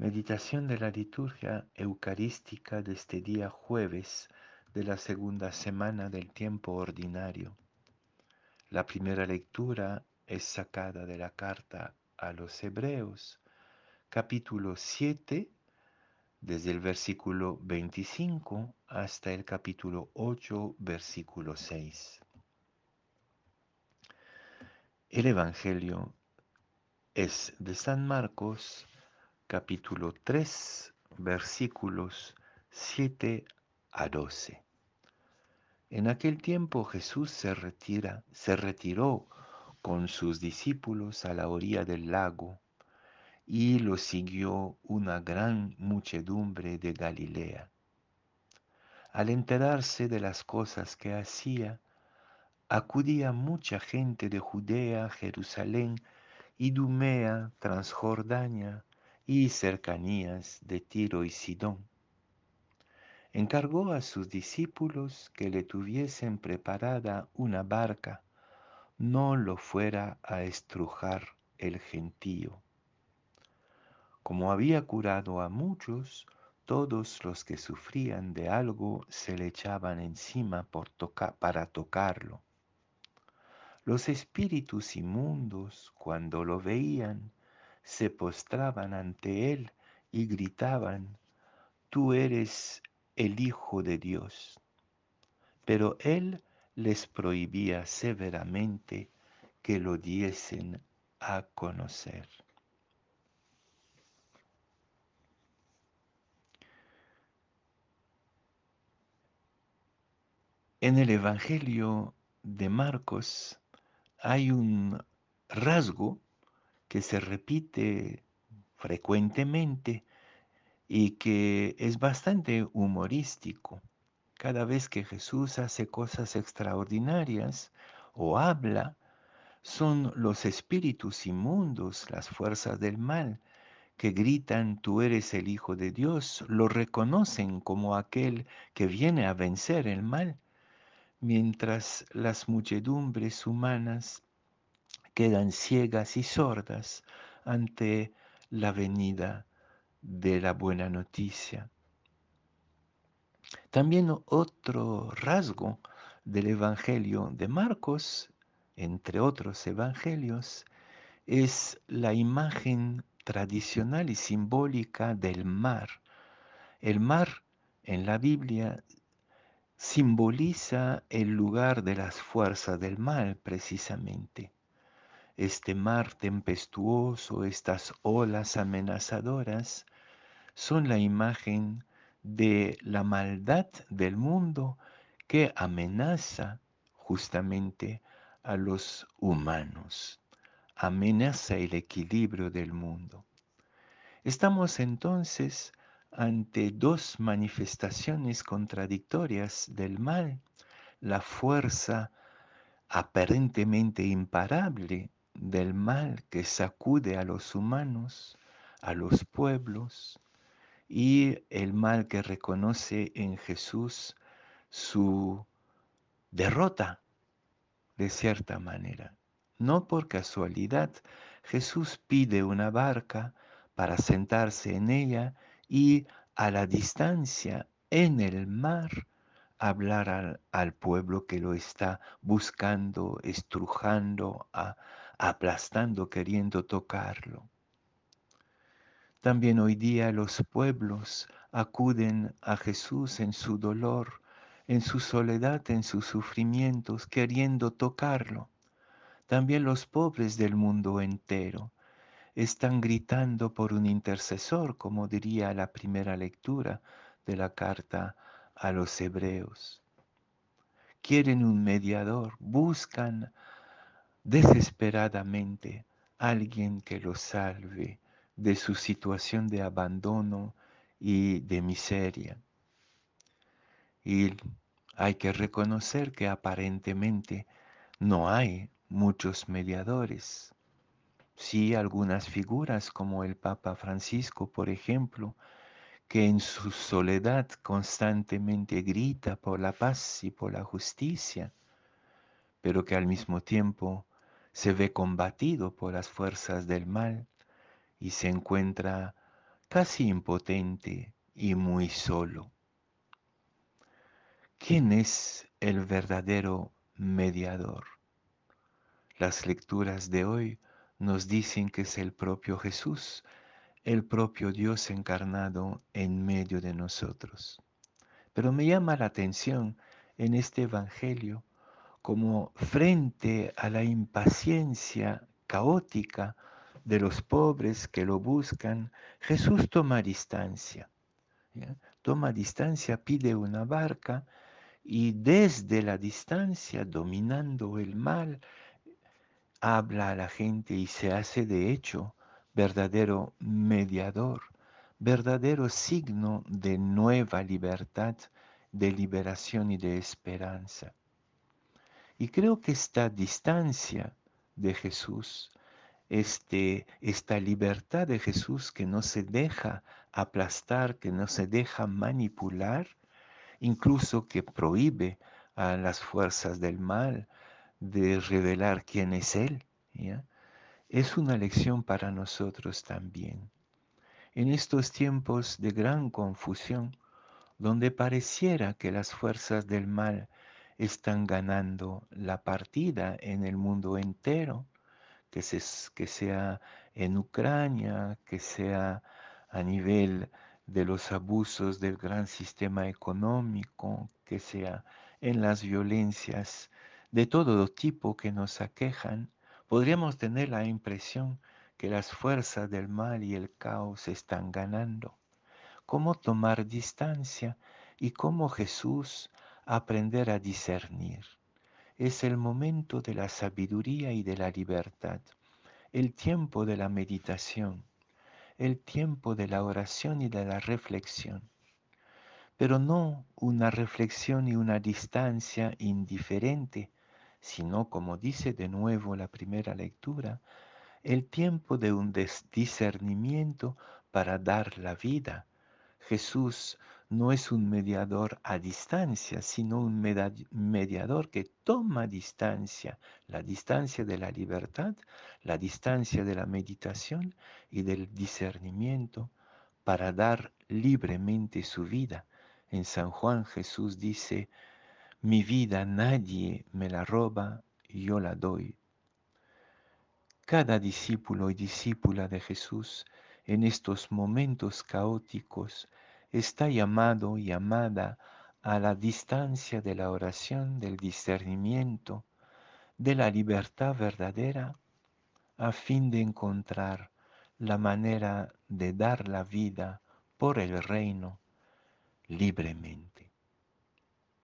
Meditación de la liturgia eucarística de este día jueves de la segunda semana del tiempo ordinario. La primera lectura es sacada de la carta a los Hebreos, capítulo 7, desde el versículo 25 hasta el capítulo 8, versículo 6. El Evangelio es de San Marcos, capítulo 3, versículos 7 a 12. En aquel tiempo Jesús se retira, se retiró con sus discípulos a la orilla del lago y lo siguió una gran muchedumbre de Galilea. Al enterarse de las cosas que hacía, acudía mucha gente de Judea, Jerusalén, Idumea, Transjordania y cercanías de Tiro y Sidón. Encargó a sus discípulos que le tuviesen preparada una barca, no lo fuera a estrujar el gentío. Como había curado a muchos, todos los que sufrían de algo se le echaban encima por para tocarlo. Los espíritus inmundos, cuando lo veían, se postraban ante él y gritaban, Tú eres el Hijo de Dios. Pero él les prohibía severamente que lo diesen a conocer. En el Evangelio de Marcos hay un rasgo que se repite frecuentemente y que es bastante humorístico. Cada vez que Jesús hace cosas extraordinarias o habla, son los espíritus inmundos, las fuerzas del mal, que gritan, tú eres el Hijo de Dios, lo reconocen como aquel que viene a vencer el mal mientras las muchedumbres humanas quedan ciegas y sordas ante la venida de la buena noticia. También otro rasgo del Evangelio de Marcos, entre otros evangelios, es la imagen tradicional y simbólica del mar. El mar en la Biblia simboliza el lugar de las fuerzas del mal precisamente. Este mar tempestuoso, estas olas amenazadoras, son la imagen de la maldad del mundo que amenaza justamente a los humanos, amenaza el equilibrio del mundo. Estamos entonces ante dos manifestaciones contradictorias del mal, la fuerza aparentemente imparable del mal que sacude a los humanos, a los pueblos, y el mal que reconoce en Jesús su derrota, de cierta manera. No por casualidad, Jesús pide una barca para sentarse en ella y a la distancia en el mar hablar al, pueblo que lo está buscando, estrujando, aplastando, queriendo tocarlo. También hoy día los pueblos acuden a Jesús en su dolor, en su soledad, en sus sufrimientos, queriendo tocarlo. También los pobres del mundo entero están gritando por un intercesor, como diría la primera lectura de la carta a los hebreos. Quieren un mediador, buscan desesperadamente alguien que los salve de su situación de abandono y de miseria. Y hay que reconocer que aparentemente no hay muchos mediadores. Sí, algunas figuras como el Papa Francisco, por ejemplo, que en su soledad constantemente grita por la paz y por la justicia, pero que al mismo tiempo se ve combatido por las fuerzas del mal y se encuentra casi impotente y muy solo. ¿Quién es el verdadero mediador? Las lecturas de hoy nos dicen que es el propio Jesús, el propio Dios encarnado en medio de nosotros. Pero me llama la atención en este Evangelio como frente a la impaciencia caótica de los pobres que lo buscan, Jesús toma distancia. Toma distancia, pide una barca y desde la distancia, dominando el mal, habla a la gente y se hace de hecho verdadero mediador, verdadero signo de nueva libertad, de liberación y de esperanza. Y creo que esta distancia de Jesús, este, esta libertad de Jesús que no se deja aplastar, que no se deja manipular, incluso que prohíbe a las fuerzas del mal de revelar quién es Él, es una lección para nosotros también. En estos tiempos de gran confusión, donde pareciera que las fuerzas del mal están ganando la partida en el mundo entero, que, que sea en Ucrania, que sea a nivel de los abusos del gran sistema económico, que sea en las violencias de todo tipo que nos aquejan, podríamos tener la impresión que las fuerzas del mal y el caos están ganando. ¿Cómo tomar distancia y cómo Jesús aprender a discernir. Es el momento de la sabiduría y de la libertad, el tiempo de la meditación, el tiempo de la oración y de la reflexión, pero no una reflexión y una distancia indiferente, sino, como dice de nuevo la primera lectura, el tiempo de un discernimiento para dar la vida. Jesús no es un mediador a distancia, sino un mediador que toma distancia, la distancia de la libertad, la distancia de la meditación y del discernimiento para dar libremente su vida. En San Juan Jesús dice, mi vida nadie me la roba, yo la doy. Cada discípulo y discípula de Jesús en estos momentos caóticos está llamado y llamada a la distancia de la oración, del discernimiento, de la libertad verdadera, a fin de encontrar la manera de dar la vida por el reino libremente.